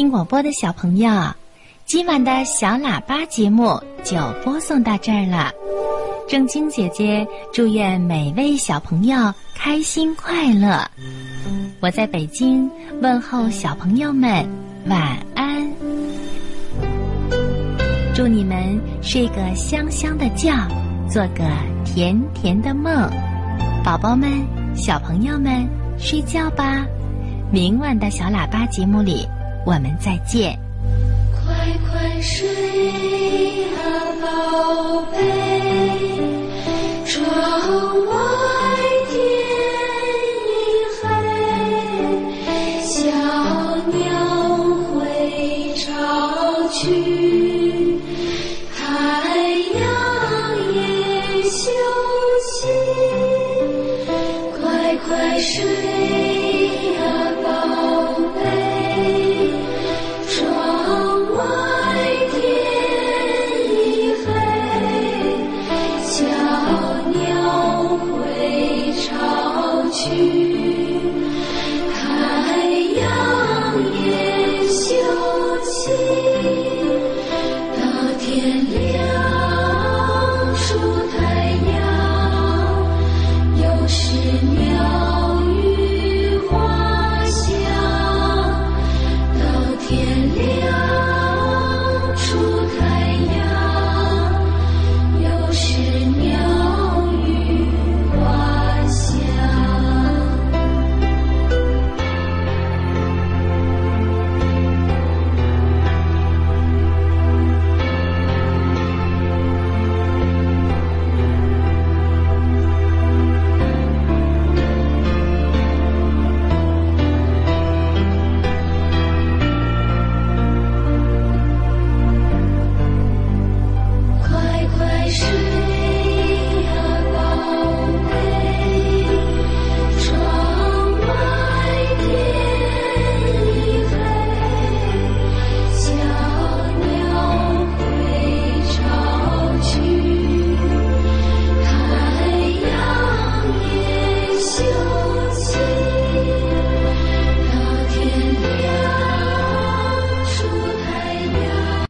听广播的小朋友，今晚的小喇叭节目就播送到这儿了。正晶姐姐祝愿每位小朋友开心快乐。我在北京问候小朋友们晚安，祝你们睡个香香的觉，做个甜甜的梦。宝宝们、小朋友们，睡觉吧。明晚的小喇叭节目里，我们再见。快快睡啊，宝贝，窗外天已黑，小鸟会巢去，太阳也休息，快快睡鸟会巢去。